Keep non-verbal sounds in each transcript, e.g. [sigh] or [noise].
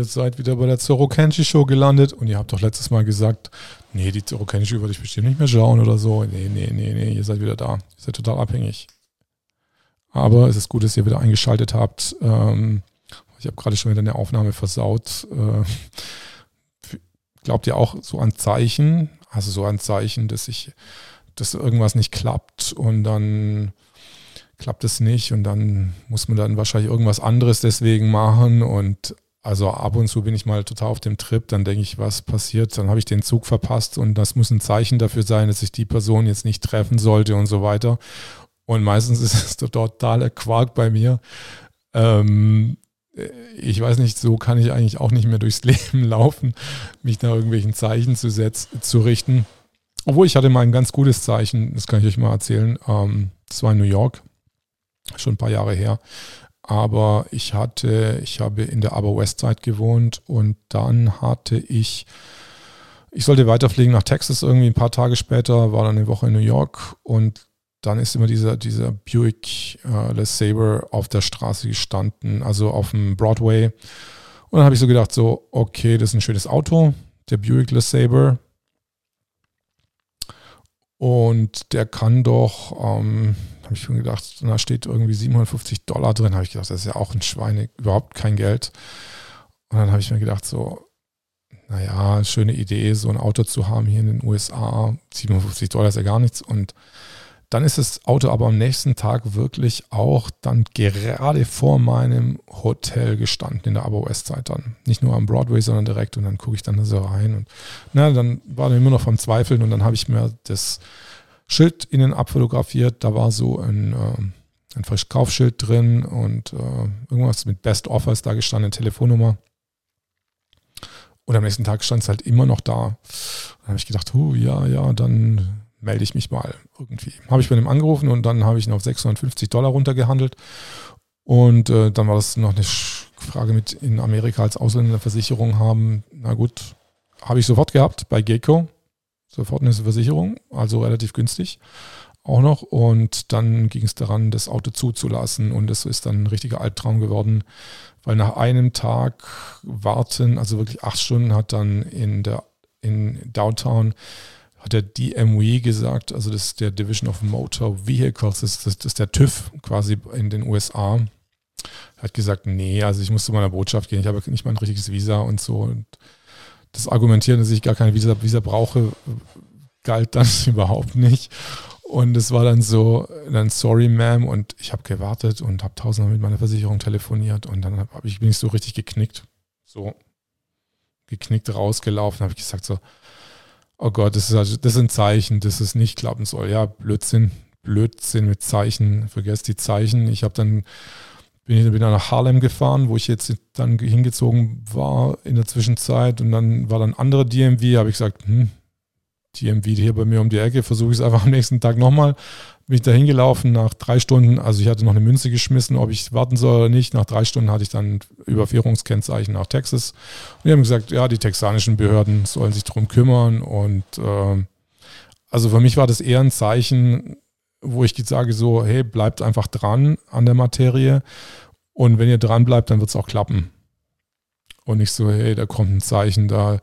ihr seid wieder bei der Zoro Kenshi Show gelandet und ihr habt doch letztes Mal gesagt, nee, die Zoro Kenshi würde ich bestimmt nicht mehr schauen oder so. Nee, nee, nee, nee, ihr seid wieder da. Ihr seid total abhängig. Aber es ist gut, dass ihr wieder eingeschaltet habt. Ähm, ich habe gerade schon wieder eine Aufnahme versaut. Äh, glaubt ihr auch so an Zeichen? Also so an Zeichen, dass ich, dass irgendwas nicht klappt und dann klappt es nicht und dann muss man dann wahrscheinlich irgendwas anderes deswegen machen und also ab und zu bin ich mal total auf dem Trip, dann denke ich, was passiert, dann habe ich den Zug verpasst und das muss ein Zeichen dafür sein, dass ich die Person jetzt nicht treffen sollte und so weiter. Und meistens [laughs] ist es totaler Quark bei mir. Ähm, ich weiß nicht, so kann ich eigentlich auch nicht mehr durchs [laughs] Leben laufen, mich nach irgendwelchen Zeichen zu, setzen, zu richten. Obwohl ich hatte mal ein ganz gutes Zeichen, das kann ich euch mal erzählen. Ähm, das war in New York schon ein paar Jahre her. Aber ich hatte, ich habe in der Aber Westside gewohnt und dann hatte ich, ich sollte weiterfliegen nach Texas irgendwie ein paar Tage später, war dann eine Woche in New York und dann ist immer dieser, dieser Buick äh, Les Sabre auf der Straße gestanden, also auf dem Broadway. Und dann habe ich so gedacht, so, okay, das ist ein schönes Auto, der Buick Les Sabre. Und der kann doch, ähm, habe ich schon gedacht, da steht irgendwie 750 Dollar drin. Habe ich gedacht, das ist ja auch ein Schweine, überhaupt kein Geld. Und dann habe ich mir gedacht, so, naja, schöne Idee, so ein Auto zu haben hier in den USA. 750 Dollar ist ja gar nichts. Und dann ist das Auto aber am nächsten Tag wirklich auch dann gerade vor meinem Hotel gestanden in der Abo Westside dann. Nicht nur am Broadway, sondern direkt. Und dann gucke ich dann so rein. Und na, dann war dann immer noch vom Zweifeln. Und dann habe ich mir das Schild innen abfotografiert. Da war so ein, äh, ein Verkaufsschild drin und äh, irgendwas mit Best Offers da gestanden, Telefonnummer. Und am nächsten Tag stand es halt immer noch da. Dann habe ich gedacht, oh ja, ja, dann melde ich mich mal irgendwie. Habe ich bei dem angerufen und dann habe ich ihn auf 650 Dollar runtergehandelt. Und äh, dann war das noch eine Frage mit in Amerika als Ausländer eine Versicherung haben. Na gut, habe ich sofort gehabt bei Gecko sofort eine Versicherung, also relativ günstig auch noch. Und dann ging es daran, das Auto zuzulassen. Und das ist dann ein richtiger Albtraum geworden, weil nach einem Tag warten, also wirklich acht Stunden, hat dann in der in Downtown hat der DMW gesagt, also das ist der Division of Motor Vehicles, das ist, das ist der TÜV quasi in den USA, hat gesagt, nee, also ich muss zu meiner Botschaft gehen, ich habe nicht mal ein richtiges Visa und so. Und das Argumentieren, dass ich gar keine Visa, Visa brauche, galt dann [laughs] überhaupt nicht. Und es war dann so, dann sorry, Ma'am. Und ich habe gewartet und habe tausendmal mit meiner Versicherung telefoniert. Und dann hab ich, bin ich so richtig geknickt. So geknickt rausgelaufen. habe ich gesagt so, oh Gott, das ist, also, das ist ein Zeichen, dass es nicht klappen soll. Ja, Blödsinn. Blödsinn mit Zeichen. Vergesst die Zeichen. Ich habe dann bin ich wieder nach Harlem gefahren, wo ich jetzt dann hingezogen war in der Zwischenzeit. Und dann war dann andere DMV, habe ich gesagt, hm, DMV hier bei mir um die Ecke, versuche ich es einfach am nächsten Tag nochmal. Bin ich da hingelaufen nach drei Stunden, also ich hatte noch eine Münze geschmissen, ob ich warten soll oder nicht. Nach drei Stunden hatte ich dann Überführungskennzeichen nach Texas. Und die haben gesagt, ja, die texanischen Behörden sollen sich darum kümmern. Und äh, also für mich war das eher ein Zeichen, wo ich sage so, hey, bleibt einfach dran an der Materie und wenn ihr dran bleibt, dann wird es auch klappen. Und nicht so, hey, da kommt ein Zeichen, da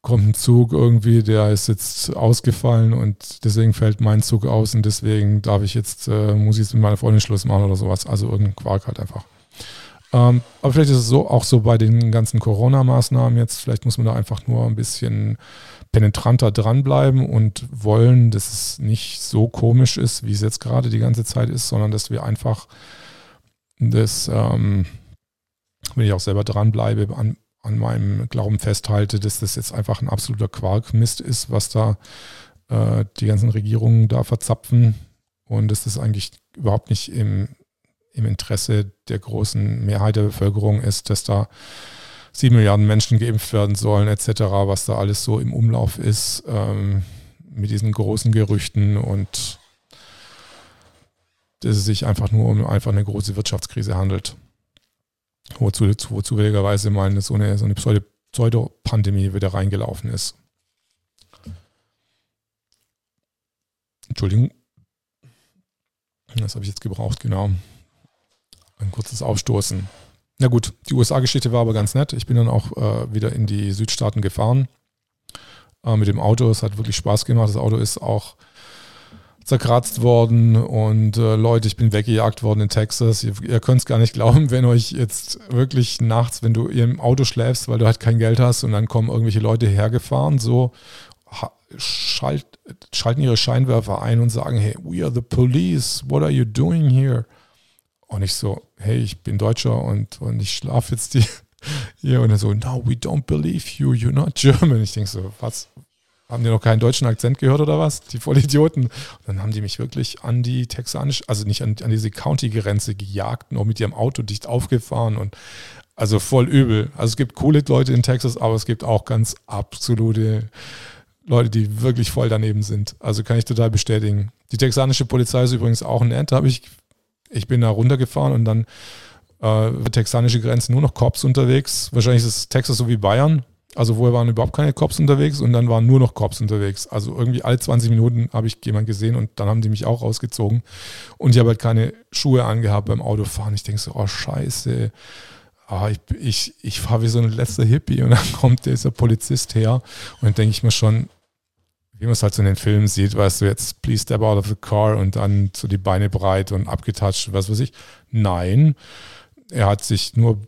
kommt ein Zug irgendwie, der ist jetzt ausgefallen und deswegen fällt mein Zug aus und deswegen darf ich jetzt, äh, muss ich jetzt mit meiner Freundin Schluss machen oder sowas. Also irgendein Quark halt einfach. Ähm, aber vielleicht ist es so auch so bei den ganzen Corona-Maßnahmen jetzt, vielleicht muss man da einfach nur ein bisschen penetranter dranbleiben und wollen, dass es nicht so komisch ist, wie es jetzt gerade die ganze Zeit ist, sondern dass wir einfach das, ähm, wenn ich auch selber dranbleibe, an, an meinem Glauben festhalte, dass das jetzt einfach ein absoluter Quarkmist ist, was da äh, die ganzen Regierungen da verzapfen und dass das eigentlich überhaupt nicht im, im Interesse der großen Mehrheit der Bevölkerung ist, dass da sieben Milliarden Menschen geimpft werden sollen, etc., was da alles so im Umlauf ist, ähm, mit diesen großen Gerüchten und dass es sich einfach nur um einfach eine große Wirtschaftskrise handelt. Wozu, wo zufälligerweise mal eine, so eine, so eine Pseudopandemie wieder reingelaufen ist. Entschuldigung. Das habe ich jetzt gebraucht, genau. Ein kurzes Aufstoßen. Na gut, die USA-Geschichte war aber ganz nett. Ich bin dann auch äh, wieder in die Südstaaten gefahren äh, mit dem Auto. Es hat wirklich Spaß gemacht. Das Auto ist auch zerkratzt worden und äh, Leute, ich bin weggejagt worden in Texas. Ihr, ihr könnt es gar nicht glauben, wenn euch jetzt wirklich nachts, wenn du im Auto schläfst, weil du halt kein Geld hast und dann kommen irgendwelche Leute hergefahren, so schalt, schalten ihre Scheinwerfer ein und sagen, hey, we are the police, what are you doing here? Und ich so, hey, ich bin Deutscher und, und ich schlafe jetzt [laughs] hier. Und er so, no, we don't believe you, you're not German. Ich denke so, was? Haben die noch keinen deutschen Akzent gehört oder was? Die Vollidioten. Und dann haben die mich wirklich an die texanische, also nicht an, an diese County-Grenze gejagt, noch mit ihrem Auto dicht aufgefahren und also voll übel. Also es gibt coole Leute in Texas, aber es gibt auch ganz absolute Leute, die wirklich voll daneben sind. Also kann ich total bestätigen. Die texanische Polizei ist übrigens auch nett, habe ich ich bin da runtergefahren und dann äh, texanische Grenze nur noch Cops unterwegs. Wahrscheinlich ist es Texas so wie Bayern. Also vorher waren überhaupt keine Cops unterwegs und dann waren nur noch Cops unterwegs. Also irgendwie alle 20 Minuten habe ich jemanden gesehen und dann haben die mich auch rausgezogen. Und ich habe halt keine Schuhe angehabt beim Autofahren. Ich denke so, oh scheiße. Ah, ich, ich, ich fahre wie so ein letzter Hippie und dann [laughs] kommt dieser Polizist her und dann denke ich mir schon, wie man es halt so in den Filmen sieht, weißt du, jetzt please step out of the car und dann so die Beine breit und abgetatscht, was weiß ich. Nein, er hat sich nur,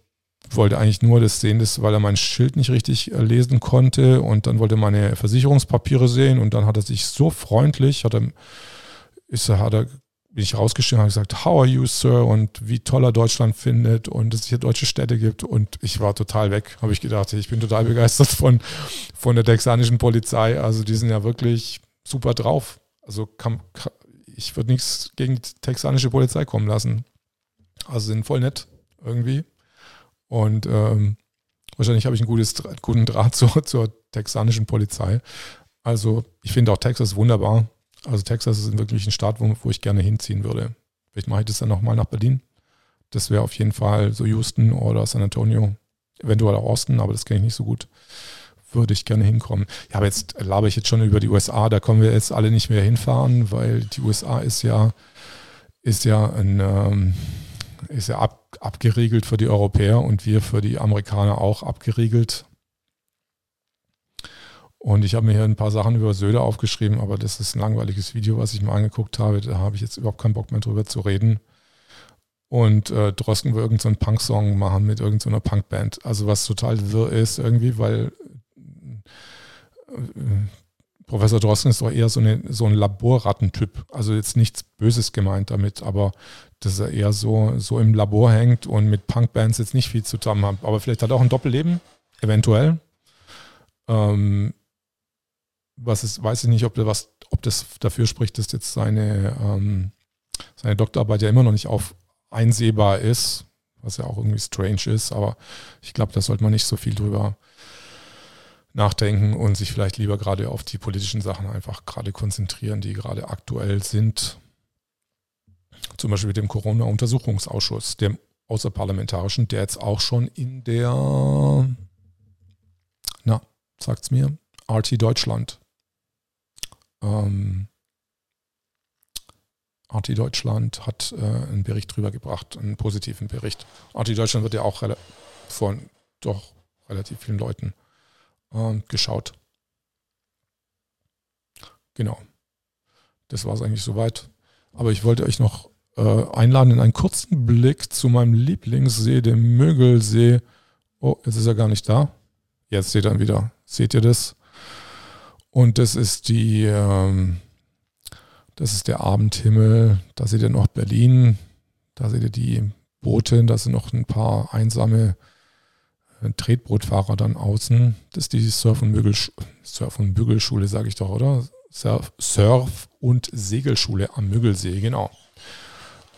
wollte eigentlich nur das sehen, das, weil er mein Schild nicht richtig äh, lesen konnte und dann wollte er meine Versicherungspapiere sehen und dann hat er sich so freundlich, hat er, ist er, hat er bin ich rausgeschrieben und gesagt, how are you, Sir? Und wie toll er Deutschland findet und dass es hier deutsche Städte gibt. Und ich war total weg, habe ich gedacht. Ich bin total begeistert von, von der texanischen Polizei. Also die sind ja wirklich super drauf. Also kann, kann, ich würde nichts gegen die texanische Polizei kommen lassen. Also sind voll nett irgendwie. Und ähm, wahrscheinlich habe ich einen gutes, guten Draht [laughs] zur, zur texanischen Polizei. Also ich finde auch Texas wunderbar. Also Texas ist wirklich ein Staat, wo, wo ich gerne hinziehen würde. Vielleicht mache ich das dann nochmal nach Berlin. Das wäre auf jeden Fall so Houston oder San Antonio, eventuell auch Austin, aber das kenne ich nicht so gut. Würde ich gerne hinkommen. Ja, aber jetzt laber ich jetzt schon über die USA, da kommen wir jetzt alle nicht mehr hinfahren, weil die USA ist ja, ist ja ein, ähm, ist ja ab, abgeriegelt für die Europäer und wir für die Amerikaner auch abgeriegelt. Und ich habe mir hier ein paar Sachen über Söder aufgeschrieben, aber das ist ein langweiliges Video, was ich mir angeguckt habe. Da habe ich jetzt überhaupt keinen Bock mehr drüber zu reden. Und äh, Drosten will irgendeinen so Punk-Song machen mit irgendeiner so Punkband. Also was total wirr ist irgendwie, weil äh, Professor Drosten ist doch eher so, eine, so ein Laborrattentyp. Also jetzt nichts Böses gemeint damit, aber dass er eher so, so im Labor hängt und mit Punkbands jetzt nicht viel zu tun hat. Aber vielleicht hat er auch ein Doppelleben, eventuell. Ähm, was ist, weiß ich nicht, ob, was, ob das dafür spricht, dass jetzt seine, ähm, seine Doktorarbeit ja immer noch nicht auf einsehbar ist, was ja auch irgendwie strange ist, aber ich glaube, da sollte man nicht so viel drüber nachdenken und sich vielleicht lieber gerade auf die politischen Sachen einfach gerade konzentrieren, die gerade aktuell sind. Zum Beispiel mit dem Corona-Untersuchungsausschuss, dem außerparlamentarischen, der jetzt auch schon in der, na, sagt's mir, RT Deutschland ähm, RT Deutschland hat äh, einen Bericht drüber gebracht, einen positiven Bericht. RT Deutschland wird ja auch von doch relativ vielen Leuten äh, geschaut. Genau. Das war es eigentlich soweit. Aber ich wollte euch noch äh, einladen in einen kurzen Blick zu meinem Lieblingssee, dem Mögelsee. Oh, jetzt ist er gar nicht da. Jetzt seht ihr ihn wieder. Seht ihr das? Und das ist die, ähm, das ist der Abendhimmel. Da seht ihr noch Berlin. Da seht ihr die Boote. Da sind noch ein paar einsame äh, Tretbootfahrer dann außen. Das ist die Surf- und, Bügelsch Surf und Bügelschule, sage ich doch, oder? Surf, Surf und Segelschule am Müggelsee, genau.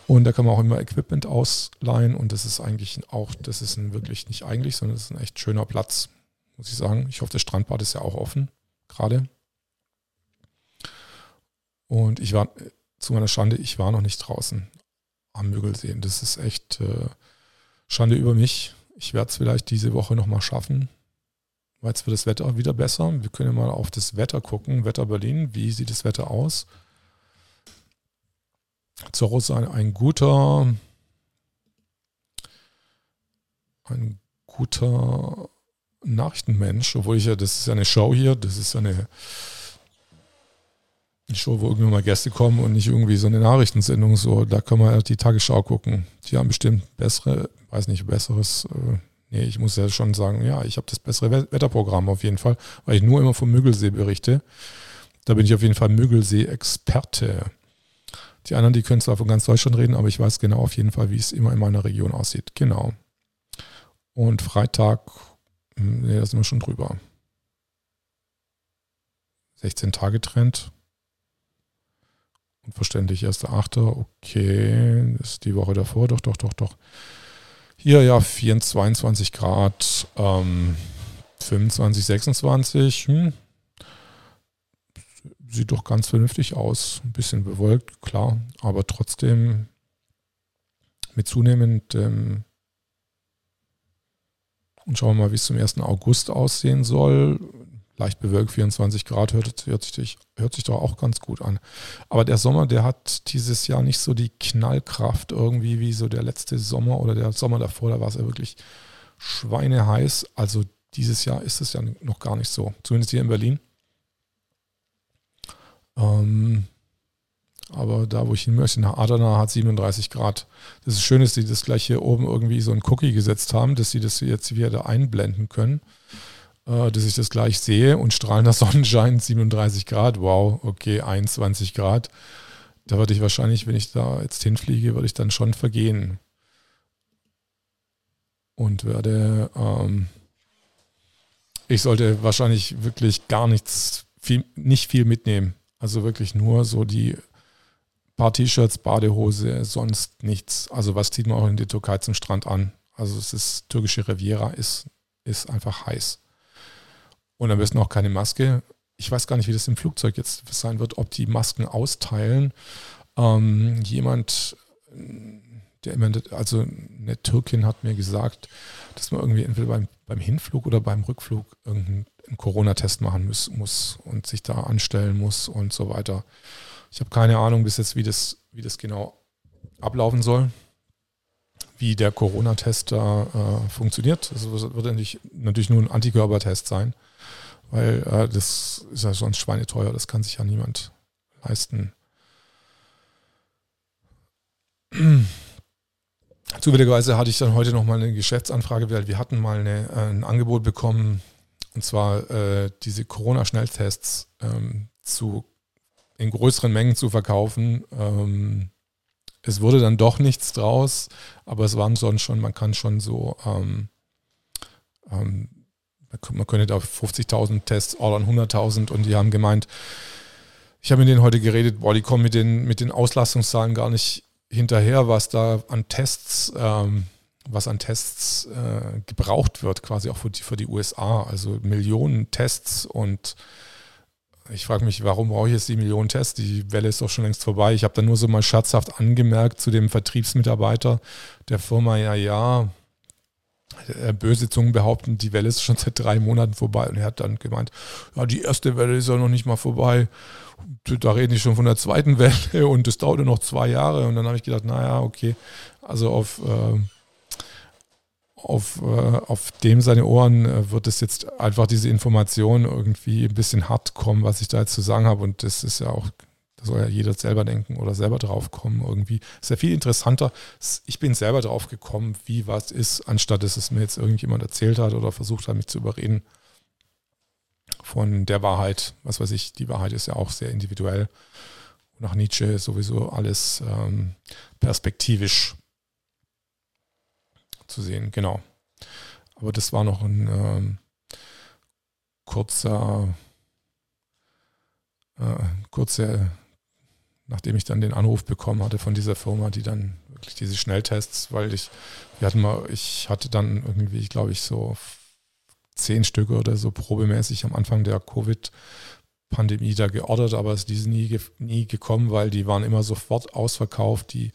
Und da kann man auch immer Equipment ausleihen und das ist eigentlich auch, das ist ein wirklich nicht eigentlich, sondern das ist ein echt schöner Platz, muss ich sagen. Ich hoffe, das Strandbad ist ja auch offen gerade. Und ich war, zu meiner Schande, ich war noch nicht draußen am Müggelsee. Das ist echt äh, Schande über mich. Ich werde es vielleicht diese Woche nochmal schaffen. weil Jetzt wird das Wetter wieder besser. Wir können mal auf das Wetter gucken. Wetter Berlin, wie sieht das Wetter aus? Zorro ist ein, ein guter, ein guter Nachrichtenmensch, obwohl ich ja, das ist ja eine Show hier, das ist ja eine, eine Show, wo irgendwann mal Gäste kommen und nicht irgendwie so eine Nachrichtensendung, so, da kann man ja die Tagesschau gucken. Die haben bestimmt bessere, weiß nicht, besseres, äh, nee, ich muss ja schon sagen, ja, ich habe das bessere Wetterprogramm auf jeden Fall, weil ich nur immer vom Müggelsee berichte. Da bin ich auf jeden Fall Müggelsee-Experte. Die anderen, die können zwar von ganz Deutschland reden, aber ich weiß genau auf jeden Fall, wie es immer in meiner Region aussieht. Genau. Und Freitag, nee, da sind wir schon drüber. 16 Tage Trend. Unverständlich, 1.8. Okay, ist die Woche davor. Doch, doch, doch, doch. Hier ja 24, 22 Grad, ähm, 25, 26. Hm. Sieht doch ganz vernünftig aus. Ein bisschen bewölkt, klar, aber trotzdem mit zunehmendem und schauen wir mal, wie es zum 1. August aussehen soll. Leicht bewölkt, 24 Grad, hört, hört, sich, hört sich doch auch ganz gut an. Aber der Sommer, der hat dieses Jahr nicht so die Knallkraft irgendwie wie so der letzte Sommer oder der Sommer davor. Da war es ja wirklich schweineheiß. Also dieses Jahr ist es ja noch gar nicht so. Zumindest hier in Berlin. Ähm, aber da, wo ich hin möchte, nach Adana, hat 37 Grad. Das ist schön, dass sie das gleich hier oben irgendwie so ein Cookie gesetzt haben, dass sie das jetzt wieder einblenden können, äh, dass ich das gleich sehe und strahlender [laughs] Sonnenschein, 37 Grad, wow, okay, 21 Grad. Da würde ich wahrscheinlich, wenn ich da jetzt hinfliege, würde ich dann schon vergehen. Und werde, ähm, ich sollte wahrscheinlich wirklich gar nichts, viel, nicht viel mitnehmen. Also wirklich nur so die paar T-Shirts, Badehose, sonst nichts. Also was zieht man auch in die Türkei zum Strand an? Also es ist türkische Riviera, ist, ist einfach heiß. Und am besten auch keine Maske. Ich weiß gar nicht, wie das im Flugzeug jetzt sein wird, ob die Masken austeilen. Ähm, jemand, der immer, also eine Türkin hat mir gesagt, dass man irgendwie entweder beim, beim Hinflug oder beim Rückflug irgendeinen Corona-Test machen muss, muss und sich da anstellen muss und so weiter. Ich habe keine Ahnung bis jetzt, wie das, wie das genau ablaufen soll, wie der Corona-Test da äh, funktioniert. Das wird natürlich, natürlich nur ein Antikörpertest sein, weil äh, das ist ja sonst schweineteuer, das kann sich ja niemand leisten. [clears throat] Zufälligerweise hatte ich dann heute nochmal eine Geschäftsanfrage, weil wir hatten mal eine, äh, ein Angebot bekommen, und zwar äh, diese Corona-Schnelltests ähm, zu in größeren Mengen zu verkaufen. Ähm, es wurde dann doch nichts draus, aber es waren sonst schon, man kann schon so, ähm, ähm, man könnte da 50.000 Tests ordern, 100.000 und die haben gemeint, ich habe mit denen heute geredet, boah, die kommen mit den, mit den Auslastungszahlen gar nicht hinterher, was da an Tests, ähm, was an Tests äh, gebraucht wird, quasi auch für die, für die USA. Also Millionen Tests und ich frage mich, warum brauche ich jetzt die Millionen Tests? Die Welle ist doch schon längst vorbei. Ich habe dann nur so mal scherzhaft angemerkt zu dem Vertriebsmitarbeiter der Firma, ja, ja, äh, böse Zungen behaupten, die Welle ist schon seit drei Monaten vorbei. Und er hat dann gemeint, ja, die erste Welle ist ja noch nicht mal vorbei. Da rede ich schon von der zweiten Welle [laughs] und das dauerte noch zwei Jahre. Und dann habe ich gedacht, naja, okay, also auf... Äh, auf, äh, auf dem seine Ohren äh, wird es jetzt einfach diese Information irgendwie ein bisschen hart kommen, was ich da jetzt zu sagen habe. Und das ist ja auch, da soll ja jeder selber denken oder selber drauf kommen irgendwie. Ist ja viel interessanter. Ich bin selber drauf gekommen, wie was ist, anstatt dass es mir jetzt irgendjemand erzählt hat oder versucht hat, mich zu überreden von der Wahrheit. Was weiß ich, die Wahrheit ist ja auch sehr individuell. Nach Nietzsche sowieso alles ähm, perspektivisch zu sehen, genau. Aber das war noch ein ähm, kurzer, äh, kurzer, nachdem ich dann den Anruf bekommen hatte von dieser Firma, die dann wirklich diese Schnelltests, weil ich, wir hatten mal, ich hatte dann irgendwie, glaube ich, so zehn Stücke oder so probemäßig am Anfang der Covid-Pandemie da geordert, aber es ist nie, nie gekommen, weil die waren immer sofort ausverkauft. Die,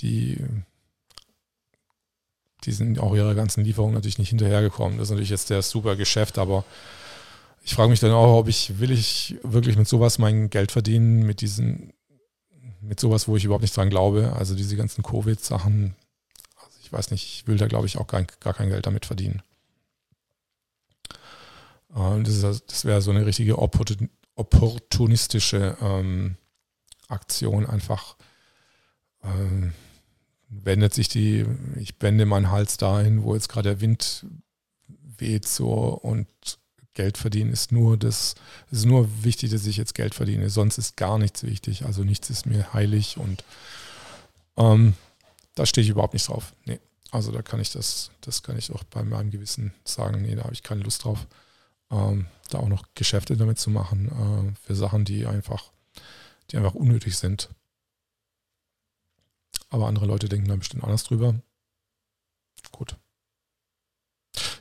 die die sind auch ihrer ganzen Lieferungen natürlich nicht hinterhergekommen. Das ist natürlich jetzt der super Geschäft, aber ich frage mich dann auch, ob ich, will ich wirklich mit sowas mein Geld verdienen, mit diesen, mit sowas, wo ich überhaupt nicht dran glaube. Also diese ganzen Covid-Sachen, also ich weiß nicht, ich will da glaube ich auch gar, gar kein Geld damit verdienen. Äh, das, das wäre so eine richtige opportunistische ähm, Aktion, einfach ähm, wendet sich die, ich wende meinen Hals dahin, wo jetzt gerade der Wind weht so und Geld verdienen ist nur das, ist nur wichtig, dass ich jetzt Geld verdiene, sonst ist gar nichts wichtig, also nichts ist mir heilig und ähm, da stehe ich überhaupt nicht drauf. Nee. Also da kann ich das, das kann ich auch bei meinem Gewissen sagen, nee, da habe ich keine Lust drauf, ähm, da auch noch Geschäfte damit zu machen, äh, für Sachen, die einfach, die einfach unnötig sind. Aber andere Leute denken da bestimmt anders drüber. Gut.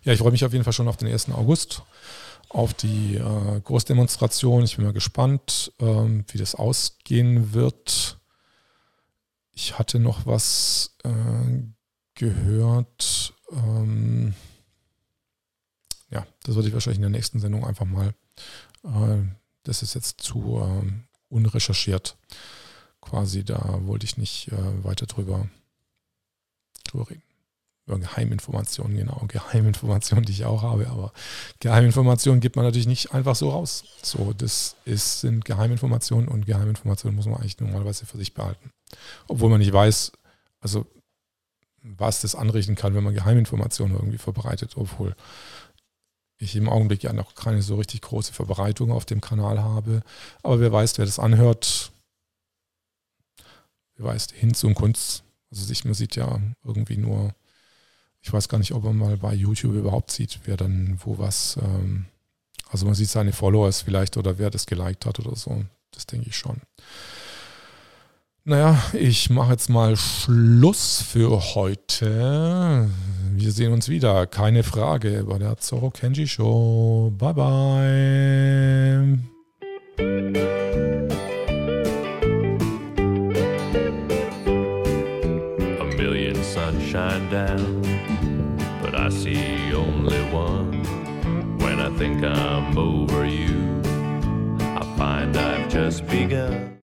Ja, ich freue mich auf jeden Fall schon auf den 1. August, auf die äh, Großdemonstration. Ich bin mal gespannt, ähm, wie das ausgehen wird. Ich hatte noch was äh, gehört. Ähm, ja, das würde ich wahrscheinlich in der nächsten Sendung einfach mal. Äh, das ist jetzt zu ähm, unrecherchiert. Quasi, da wollte ich nicht äh, weiter drüber, drüber reden. Über Geheiminformationen, genau. Geheiminformationen, die ich auch habe, aber Geheiminformationen gibt man natürlich nicht einfach so raus. So, das ist, sind Geheiminformationen und Geheiminformationen muss man eigentlich normalerweise für sich behalten. Obwohl man nicht weiß, also was das anrichten kann, wenn man Geheiminformationen irgendwie verbreitet, obwohl ich im Augenblick ja noch keine so richtig große Verbreitung auf dem Kanal habe. Aber wer weiß, wer das anhört, wer weiß, Hinz und Kunst. Also sich, man sieht ja irgendwie nur, ich weiß gar nicht, ob man mal bei YouTube überhaupt sieht, wer dann wo was, ähm, also man sieht seine Followers vielleicht oder wer das geliked hat oder so. Das denke ich schon. Naja, ich mache jetzt mal Schluss für heute. Wir sehen uns wieder, keine Frage, bei der Zorro Kenji Show. Bye bye. Down, but I see only one. When I think I'm over you, I find I've just begun.